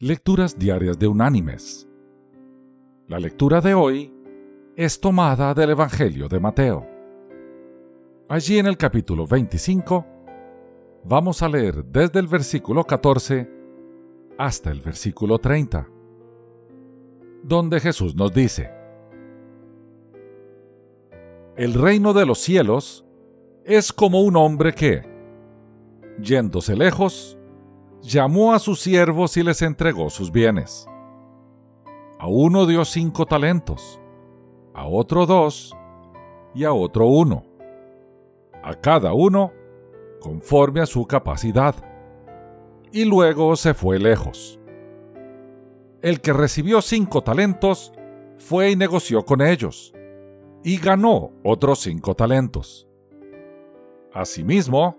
Lecturas Diarias de Unánimes. La lectura de hoy es tomada del Evangelio de Mateo. Allí en el capítulo 25 vamos a leer desde el versículo 14 hasta el versículo 30, donde Jesús nos dice, El reino de los cielos es como un hombre que, yéndose lejos, llamó a sus siervos y les entregó sus bienes. A uno dio cinco talentos, a otro dos y a otro uno. A cada uno conforme a su capacidad. Y luego se fue lejos. El que recibió cinco talentos fue y negoció con ellos, y ganó otros cinco talentos. Asimismo,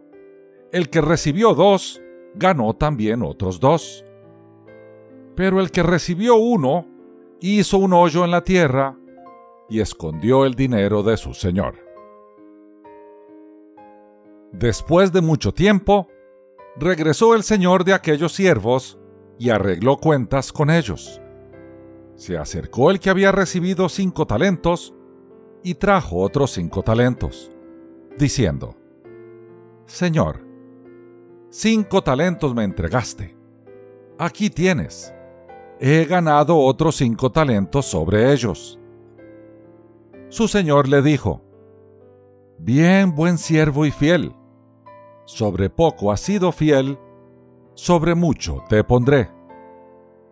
el que recibió dos ganó también otros dos. Pero el que recibió uno hizo un hoyo en la tierra y escondió el dinero de su señor. Después de mucho tiempo, regresó el señor de aquellos siervos y arregló cuentas con ellos. Se acercó el que había recibido cinco talentos y trajo otros cinco talentos, diciendo, Señor, cinco talentos me entregaste. Aquí tienes. He ganado otros cinco talentos sobre ellos. Su señor le dijo, Bien, buen siervo y fiel. Sobre poco has sido fiel, sobre mucho te pondré.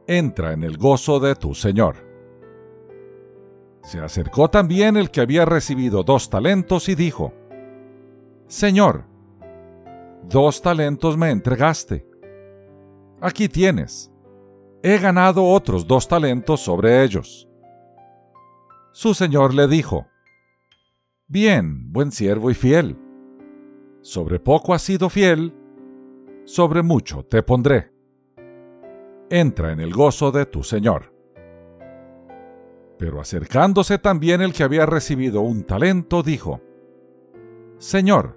Entra en el gozo de tu señor. Se acercó también el que había recibido dos talentos y dijo, Señor, dos talentos me entregaste. Aquí tienes. He ganado otros dos talentos sobre ellos. Su señor le dijo, Bien, buen siervo y fiel. Sobre poco has sido fiel, sobre mucho te pondré. Entra en el gozo de tu señor. Pero acercándose también el que había recibido un talento, dijo, Señor,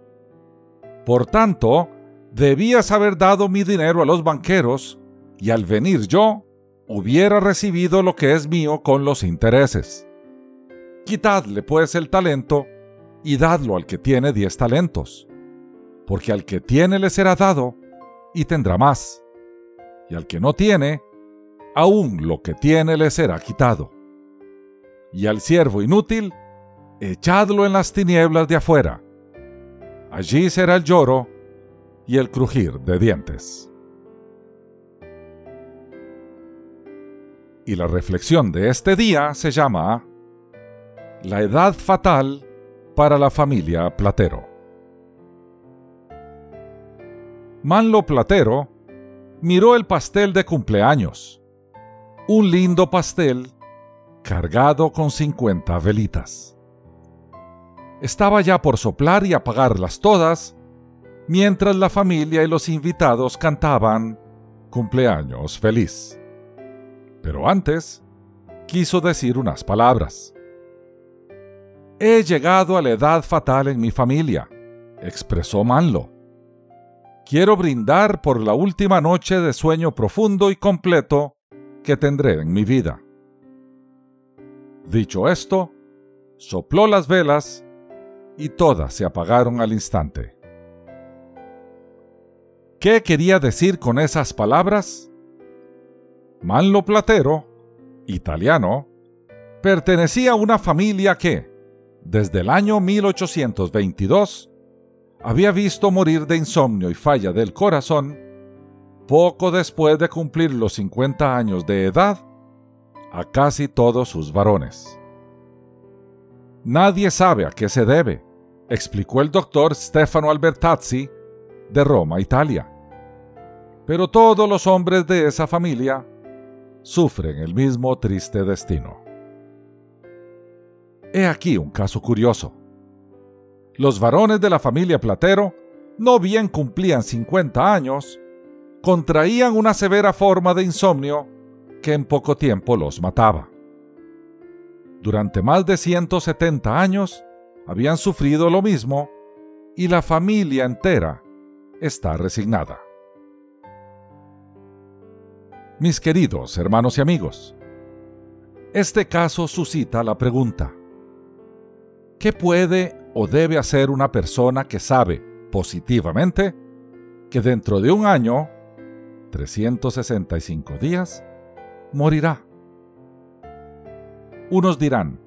Por tanto, debías haber dado mi dinero a los banqueros, y al venir yo, hubiera recibido lo que es mío con los intereses. Quitadle pues el talento, y dadlo al que tiene diez talentos, porque al que tiene le será dado, y tendrá más, y al que no tiene, aún lo que tiene le será quitado. Y al siervo inútil, echadlo en las tinieblas de afuera Allí será el lloro y el crujir de dientes. Y la reflexión de este día se llama La edad fatal para la familia Platero. Manlo Platero miró el pastel de cumpleaños, un lindo pastel cargado con 50 velitas estaba ya por soplar y apagarlas todas, mientras la familia y los invitados cantaban cumpleaños feliz. Pero antes, quiso decir unas palabras. He llegado a la edad fatal en mi familia, expresó Manlo. Quiero brindar por la última noche de sueño profundo y completo que tendré en mi vida. Dicho esto, sopló las velas y todas se apagaron al instante. ¿Qué quería decir con esas palabras? Manlo Platero, italiano, pertenecía a una familia que, desde el año 1822, había visto morir de insomnio y falla del corazón, poco después de cumplir los 50 años de edad, a casi todos sus varones. Nadie sabe a qué se debe, explicó el doctor Stefano Albertazzi de Roma, Italia. Pero todos los hombres de esa familia sufren el mismo triste destino. He aquí un caso curioso. Los varones de la familia Platero, no bien cumplían 50 años, contraían una severa forma de insomnio que en poco tiempo los mataba. Durante más de 170 años habían sufrido lo mismo y la familia entera está resignada. Mis queridos hermanos y amigos, este caso suscita la pregunta, ¿qué puede o debe hacer una persona que sabe positivamente que dentro de un año, 365 días, morirá? Unos dirán,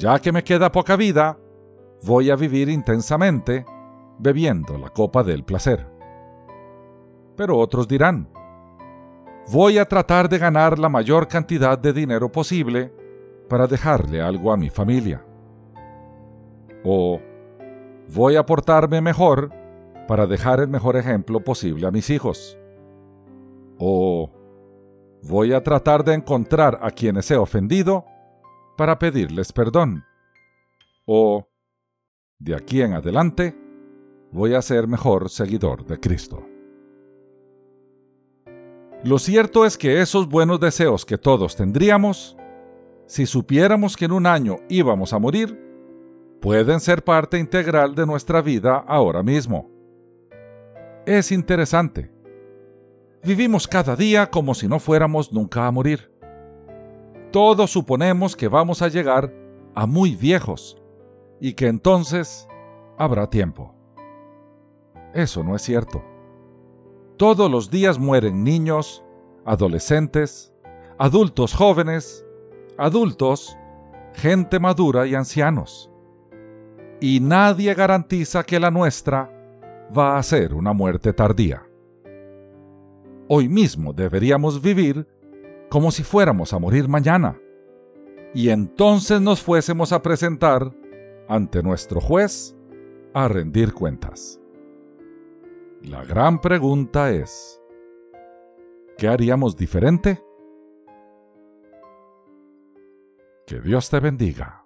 ya que me queda poca vida, voy a vivir intensamente bebiendo la copa del placer. Pero otros dirán, voy a tratar de ganar la mayor cantidad de dinero posible para dejarle algo a mi familia. O voy a portarme mejor para dejar el mejor ejemplo posible a mis hijos. O voy a tratar de encontrar a quienes he ofendido para pedirles perdón. O, de aquí en adelante, voy a ser mejor seguidor de Cristo. Lo cierto es que esos buenos deseos que todos tendríamos, si supiéramos que en un año íbamos a morir, pueden ser parte integral de nuestra vida ahora mismo. Es interesante. Vivimos cada día como si no fuéramos nunca a morir. Todos suponemos que vamos a llegar a muy viejos y que entonces habrá tiempo. Eso no es cierto. Todos los días mueren niños, adolescentes, adultos jóvenes, adultos, gente madura y ancianos. Y nadie garantiza que la nuestra va a ser una muerte tardía. Hoy mismo deberíamos vivir como si fuéramos a morir mañana, y entonces nos fuésemos a presentar ante nuestro juez a rendir cuentas. La gran pregunta es, ¿qué haríamos diferente? Que Dios te bendiga.